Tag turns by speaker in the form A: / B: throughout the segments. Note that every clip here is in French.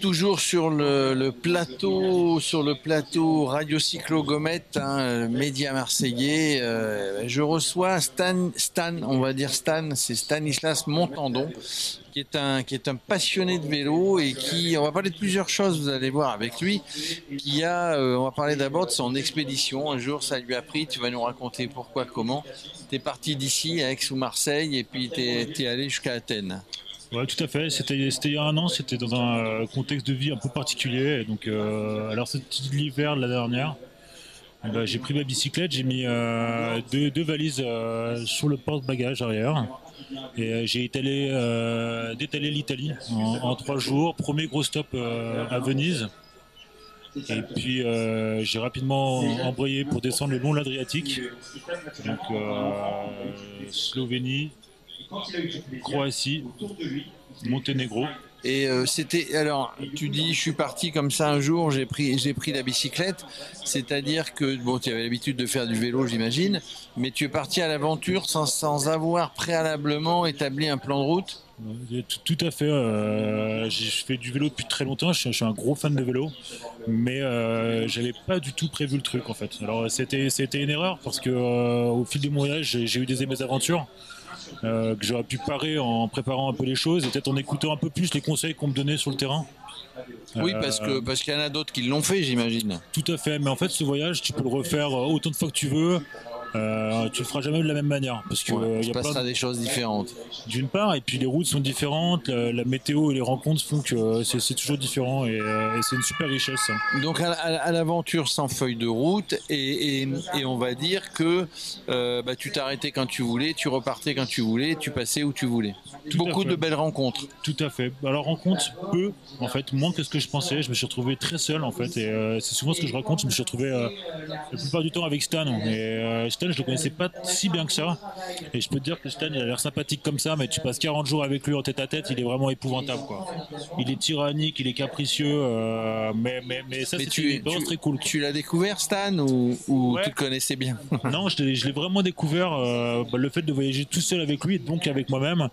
A: Toujours sur le, plateau, sur le plateau Radio Cyclo Gomette, hein, média marseillais, euh, je reçois Stan, Stan, on va dire Stan, c'est Stanislas Montandon, qui est un qui est un passionné de vélo et qui, on va parler de plusieurs choses, vous allez voir avec lui, qui a, euh, on va parler d'abord de son expédition. Un jour, ça lui a pris, tu vas nous raconter pourquoi, comment. Tu es parti d'ici, à Aix ou Marseille, et puis tu es allé jusqu'à Athènes.
B: Ouais, tout à fait. C'était, il y a un an, c'était dans un euh, contexte de vie un peu particulier. donc, euh, alors c'était l'hiver de la dernière. Ben, j'ai pris ma bicyclette, j'ai mis euh, deux, valises sur le porte-bagages arrière. Et j'ai étalé, détalé l'Italie en, trois jours. Premier gros stop à Venise. Et puis j'ai rapidement embrayé pour descendre le long de l'Adriatique. Donc Slovénie, Croatie, Monténégro.
A: Et euh, c'était alors, tu dis, je suis parti comme ça un jour, j'ai pris, j'ai pris la bicyclette. C'est-à-dire que bon, tu avais l'habitude de faire du vélo, j'imagine, mais tu es parti à l'aventure sans, avoir préalablement établi un plan de route?
B: Tout, à fait. Euh, je fais du vélo depuis très longtemps. Je suis, un gros fan de vélo, mais euh, j'avais pas du tout prévu le truc en fait. Alors c'était, c'était une erreur parce que euh, au fil de mon voyage, j'ai, eu des aventures. Euh, que j'aurais pu parer en préparant un peu les choses et peut-être en écoutant un peu plus les conseils qu'on me donnait sur le terrain.
A: Oui, parce que parce qu'il y en a d'autres qui l'ont fait, j'imagine.
B: Tout à fait, mais en fait, ce voyage, tu peux le refaire autant de fois que tu veux. Euh, tu le feras jamais de la même manière parce que
A: euh, il y a des choses différentes.
B: D'une part, et puis les routes sont différentes, la, météo et les rencontres font que c'est toujours différent et, c'est une super richesse.
A: Donc à, l'aventure sans feuille de route et, on va dire que euh, bah, tu t'arrêtais quand tu voulais, tu repartais quand tu voulais, tu passais où tu voulais. Beaucoup de belles rencontres.
B: Tout à fait. Alors rencontres peu, en fait, moins que ce que je pensais. Je me suis retrouvé très seul en fait et c'est souvent ce que je raconte. Je me suis retrouvé la plupart du temps avec Stan et Stan je le connaissais pas si bien que ça. Et je peux te dire que Stan, il a l'air sympathique comme ça, mais tu passes 40 jours avec lui en tête à tête, il est vraiment épouvantable. Quoi. Il est tyrannique, il est capricieux, euh, mais, mais, mais ça, c'est très cool.
A: Tu l'as découvert, Stan, ou, tu le connaissais bien?
B: Non, je l'ai vraiment découvert. Euh, bah, le fait de voyager tout seul avec lui, donc avec moi-même,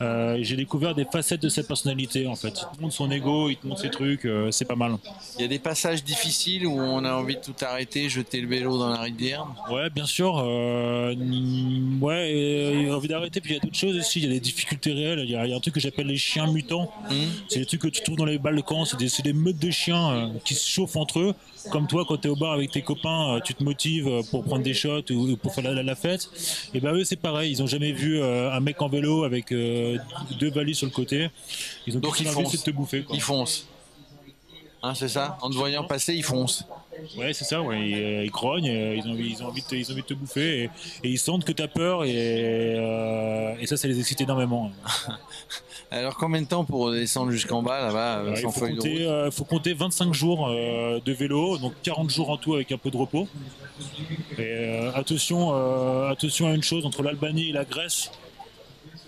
B: euh, j'ai découvert des facettes de cette personnalité, en fait. Il te montre son ego, il te montre ses trucs, c'est pas mal.
A: Il y a des passages difficiles où on a envie de tout arrêter, jeter le vélo dans la rivière
B: Ouais, bien sûr. Euh, ouais, il a envie d'arrêter. Puis il y a d'autres choses aussi. Il y a des difficultés réelles. Il y a, un truc que j'appelle les chiens mutants. Mmh. C'est des trucs que tu trouves dans les Balkans. C'est des, des, meutes de chiens euh, qui se chauffent entre eux. Comme toi, quand tu es au bar avec tes copains, euh, tu te motives pour prendre des shots ou, pour faire la, fête. Et ben eux, c'est pareil. Ils ont jamais vu un mec en vélo avec deux valises sur le côté.
A: Ils ont Donc ils foncent. de te bouffer. Ils foncent. Hein, c'est ça? En te voyant passer, ils foncent.
B: Ouais, c'est ça, ouais. ils, euh, grognent, euh, ils ont, ils, ont envie de, ils ont envie de te bouffer et, ils sentent que tu as peur et, euh, et, ça, ça les excite énormément.
A: Alors, combien de temps pour descendre jusqu'en bas là-bas
B: Il faut compter, faut compter 25 jours de vélo, donc 40 jours en tout avec un peu de repos. Et attention, attention à une chose entre l'Albanie et la Grèce,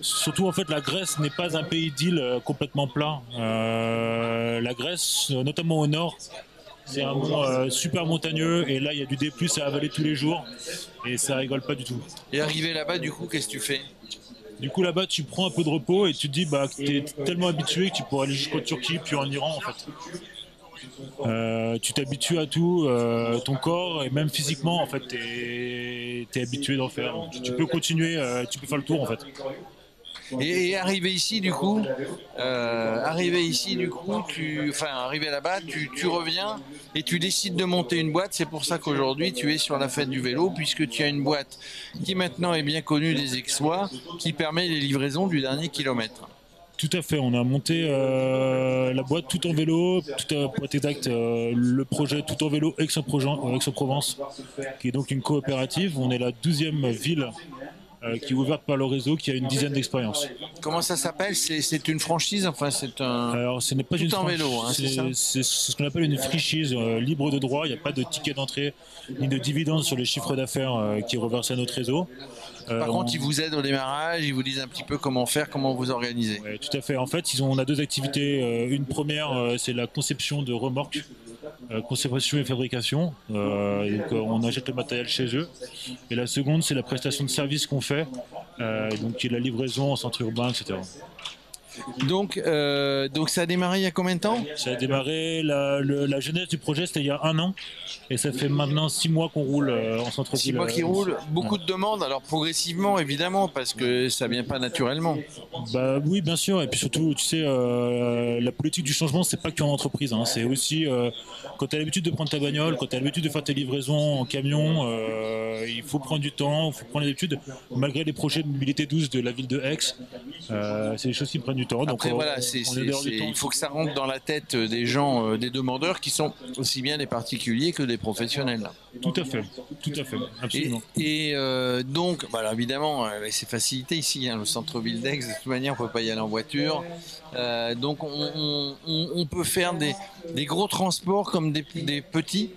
B: Surtout en fait la Grèce n'est pas un pays d'île euh, complètement plat. Euh, la Grèce, notamment au nord, c'est un mont euh, super montagneux et là il y a du D+ à avaler tous les jours et ça rigole pas du tout.
A: Et arrivé là-bas du coup qu'est-ce que tu fais?
B: Du coup là-bas tu prends un peu de repos et tu te dis bah tu es tellement habitué que tu pourrais aller jusqu'en Turquie puis en Iran en fait. tu t'habitues à tout, ton corps et même physiquement en fait tu es, habitué d'en faire. Tu peux continuer, tu peux faire le tour en fait.
A: Et, arrivé ici, du coup, euh, arrivé ici, du coup, enfin, arrivé là-bas, tu, reviens et tu décides de monter une boîte. C'est pour ça qu'aujourd'hui, tu es sur la fête du vélo, puisque tu as une boîte qui maintenant est bien connue des exploits, qui permet les livraisons du dernier kilomètre.
B: Tout à fait, on a monté euh, la boîte tout en vélo, tout à, pour être exact, euh, le projet tout en vélo Aix-en-Provence, qui est donc une coopérative. On est la 12e ville euh, qui est ouverte par le réseau, qui a une dizaine d'expériences.
A: Comment ça s'appelle? C'est, une franchise? Enfin, c'est un.
B: Alors, ce n'est pas une
A: franchise. vélo, hein,
B: c'est, ce qu'on appelle une franchise euh, libre de droit. Il n'y a pas de ticket d'entrée ni de dividendes sur les chiffres d'affaires euh, qui est reversé à notre réseau.
A: Par contre, ils vous aident au démarrage, ils vous disent un petit peu comment faire, comment vous organiser.
B: Oui, tout à fait. En fait, ils ont, on a deux activités. une première, c'est la conception de remorques euh, conservation et fabrication. Euh, donc, euh, on achète le matériel chez eux. Et la seconde, c'est la prestation de service qu'on fait, euh, donc qui est la livraison en centre urbain, etc.
A: Donc, euh, donc ça a démarré il y a combien de temps?
B: Ça a démarré, la, le- la jeunesse du projet, c'était il y a un an. Et ça fait maintenant six mois qu'on roule euh, en centre-ville.
A: Six mois qui
B: euh,
A: roulent, beaucoup de demandes, alors progressivement évidemment, parce que ça vient pas naturellement.
B: Bah oui, bien sûr. Et puis surtout, tu sais, euh, la politique du changement, c'est pas qu'en entreprise. hein. C'est aussi quand tu as l'habitude de prendre ta bagnole, quand tu as l'habitude de faire tes livraisons en camion, il faut prendre du temps, il faut prendre l'habitude. Malgré les projets de mobilité douce de la ville de Aix, c'est des choses qui prennent du temps. Donc
A: Après
B: on-
A: voilà, c'est, c'est- c'est- il faut que ça rentre dans la tête des gens, euh, des demandeurs, qui sont aussi bien des particuliers que des professionnels.
B: Tout à fait, tout à fait,
A: Et,
B: absolument.
A: et, euh, donc, alors, évidemment, euh, c'est facilité ici, hein, le centre-ville d'Aix, de toute manière, on peut pas y aller en voiture. Euh, donc, on, on- on- on peut faire des, des gros transports comme des, des petits.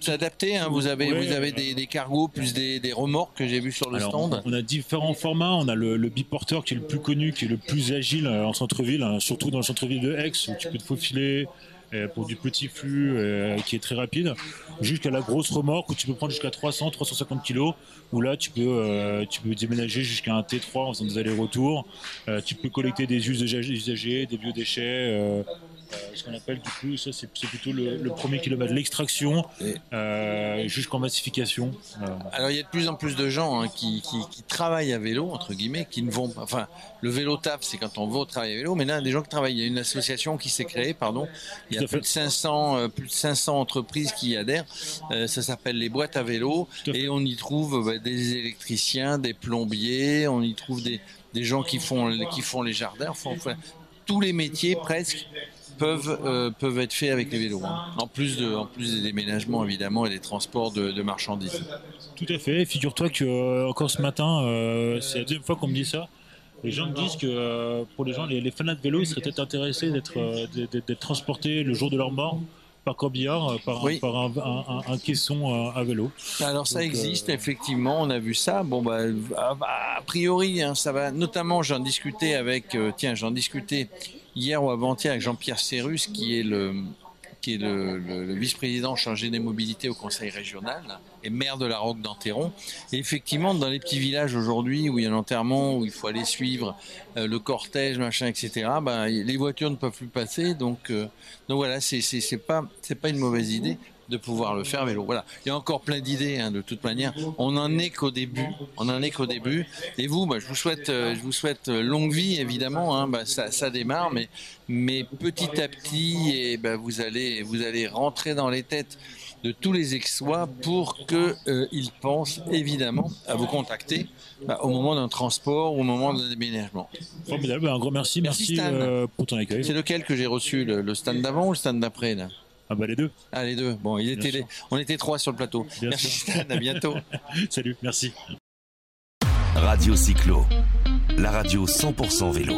A: C'est adapté, hein, vous avez,
B: Ouais.
A: vous avez des, des cargos plus des, des remorques que j'ai vu sur le
B: Alors,
A: stand.
B: On a différents formats. On a le, le biporteur qui est le plus connu, qui est le plus agile euh, en centre-ville, hein, surtout dans le centre-ville de Aix, où tu peux te faufiler euh, pour du petit flux euh, qui est très rapide, jusqu'à la grosse remorque où tu peux prendre jusqu'à 300, 350 kilos, où là tu peux, euh, tu peux déménager jusqu'à un T3 en faisant des allers-retours. Euh, tu peux collecter des usagers, des biodéchets. Euh, ce qu'on appelle du coup, ça c'est plutôt le, le premier kilomètre, l'extraction euh, jusqu'en massification. Euh,
A: Alors, il y a de plus en plus de gens hein, qui, qui, qui travaillent à vélo, entre guillemets, qui ne vont pas. Enfin, le vélo taf, c'est quand on va au travail à vélo, mais là, il y a des gens qui travaillent. Il y a une association qui s'est créée, pardon. Il y a plus de 500, euh, plus de 500 entreprises qui y adhèrent. Ça s'appelle les boîtes à vélo.
B: À.
A: Et on y trouve bah, des électriciens, des plombiers, on y trouve des, des gens qui font, qui font les jardins. Enfin, tous les métiers presque peuvent, euh, peuvent être faits avec les vélos. hein. En, plus des déménagements, évidemment, et des transports de, marchandises.
B: Tout à fait. Figure-toi que euh, encore ce matin, euh, c'est la deuxième fois qu'on me dit ça. Les gens me disent que pour les gens, les, les fanats de vélo, ils seraient peut-être intéressés d'être transportés le jour de leur mort par corbillard, euh, par, un-
A: Oui.
B: par un, un- un- un caisson euh, à vélo.
A: Alors ça
B: Donc,
A: existe
B: euh,
A: effectivement, on a vu ça. Bon bah a, a priori hein, ça va. Notamment j'en discutais avec, euh, tiens j'en discutais hier ou avant-hier avec Jean-Pierre Cérus qui est le qui est le, vice-président chargé des mobilités au Conseil régional et maire de la Roque d'Enterron. Et effectivement, dans les petits villages aujourd'hui où il y a un enterrement, où il faut aller suivre euh, le cortège, machin, etc., ben, les voitures ne peuvent plus passer. Donc, euh, voilà, c'est pas pas une mauvaise idée de pouvoir le faire vélo. Voilà, il y a encore plein d'idées hein, de toute manière. On n'en est qu'au début. On n'en est qu'au début. Et vous, bah, je vous souhaite, euh, je vous souhaite euh, longue vie évidemment. Hein, bah, ça, ça démarre, mais mais petit à petit, et bah, vous allez vous allez rentrer dans les têtes de tous les Aixois pour que euh, pensent évidemment à vous contacter bah, au moment d'un transport ou au moment d'un déménagement.
B: Formidable. Un grand merci.
A: Merci,
B: euh, pour ton accueil.
A: C'est lequel que j'ai reçu, le, le stand d'avant ou le stand d'après là?
B: Ah bah les deux.
A: Ah les deux. Bon, il était les- on était trois sur le plateau.
B: Bien
A: Merci
B: sûr.
A: Stan, à bientôt.
B: Salut. Merci.
C: Radio Cyclo, la radio 100% vélo.